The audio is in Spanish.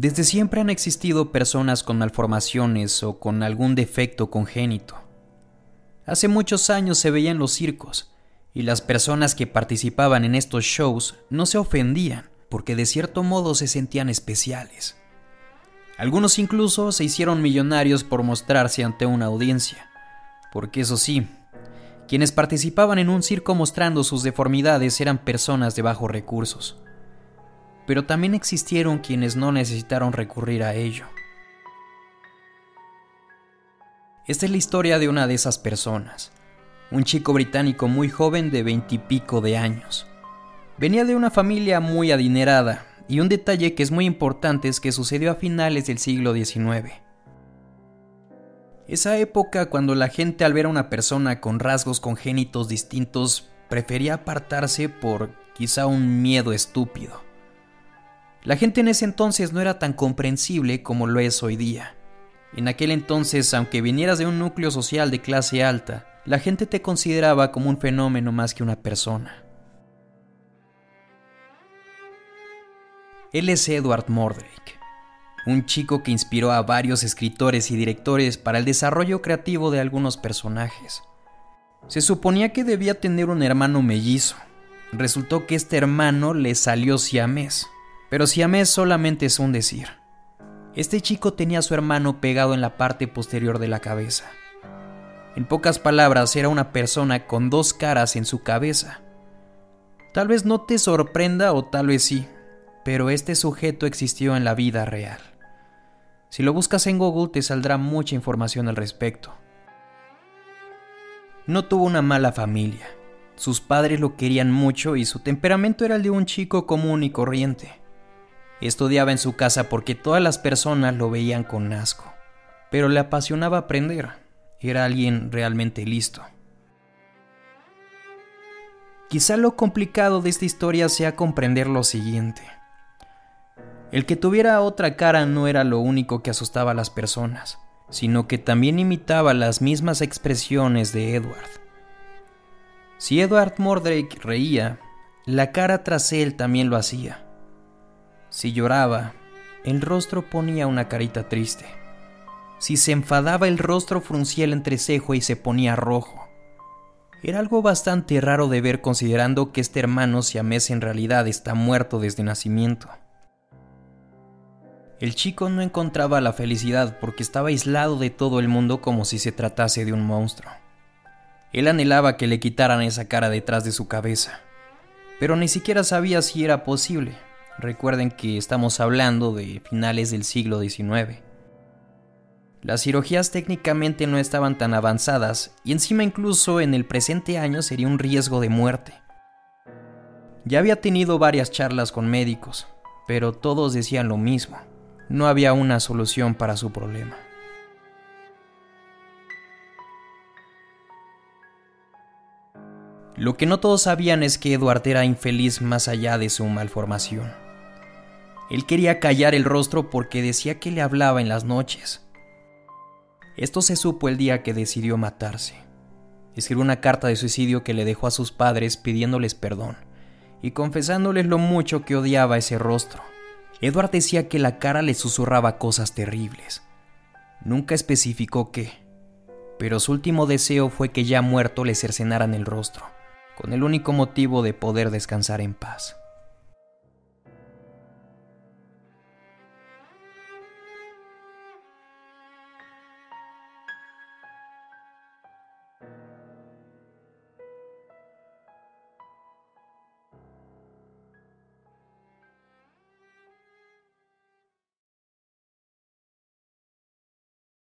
Desde siempre han existido personas con malformaciones o con algún defecto congénito. Hace muchos años se veía en los circos, y las personas que participaban en estos shows no se ofendían porque de cierto modo se sentían especiales. Algunos incluso se hicieron millonarios por mostrarse ante una audiencia, porque eso sí, quienes participaban en un circo mostrando sus deformidades eran personas de bajos recursos pero también existieron quienes no necesitaron recurrir a ello. Esta es la historia de una de esas personas, un chico británico muy joven de veintipico de años. Venía de una familia muy adinerada, y un detalle que es muy importante es que sucedió a finales del siglo XIX. Esa época cuando la gente al ver a una persona con rasgos congénitos distintos prefería apartarse por quizá un miedo estúpido. La gente en ese entonces no era tan comprensible como lo es hoy día. En aquel entonces, aunque vinieras de un núcleo social de clase alta, la gente te consideraba como un fenómeno más que una persona. Él es Edward Mordrake, un chico que inspiró a varios escritores y directores para el desarrollo creativo de algunos personajes. Se suponía que debía tener un hermano mellizo. Resultó que este hermano le salió siamés pero siamés solamente es un decir. Este chico tenía a su hermano pegado en la parte posterior de la cabeza. En pocas palabras, era una persona con dos caras en su cabeza. Tal vez no te sorprenda o tal vez sí, pero este sujeto existió en la vida real. Si lo buscas en Google te saldrá mucha información al respecto. No tuvo una mala familia. Sus padres lo querían mucho y su temperamento era el de un chico común y corriente. Estudiaba en su casa porque todas las personas lo veían con asco, pero le apasionaba aprender. Era alguien realmente listo. Quizá lo complicado de esta historia sea comprender lo siguiente. El que tuviera otra cara no era lo único que asustaba a las personas, sino que también imitaba las mismas expresiones de Edward. Si Edward Mordrake reía, la cara tras él también lo hacía. Si lloraba, el rostro ponía una carita triste. Si se enfadaba, el rostro fruncía el entrecejo y se ponía rojo. Era algo bastante raro de ver considerando que este hermano siamés en realidad está muerto desde nacimiento. El chico no encontraba la felicidad porque estaba aislado de todo el mundo como si se tratase de un monstruo. Él anhelaba que le quitaran esa cara detrás de su cabeza, pero ni siquiera sabía si era posible. Recuerden que estamos hablando de finales del siglo XIX. Las cirugías técnicamente no estaban tan avanzadas y encima incluso en el presente año sería un riesgo de muerte. Ya había tenido varias charlas con médicos, pero todos decían lo mismo. No había una solución para su problema. Lo que no todos sabían es que Edward era infeliz más allá de su malformación. Él quería callar el rostro porque decía que le hablaba en las noches. Esto se supo el día que decidió matarse. Escribió una carta de suicidio que le dejó a sus padres pidiéndoles perdón y confesándoles lo mucho que odiaba ese rostro. Edward decía que la cara le susurraba cosas terribles. Nunca especificó qué, pero su último deseo fue que ya muerto le cercenaran el rostro, con el único motivo de poder descansar en paz.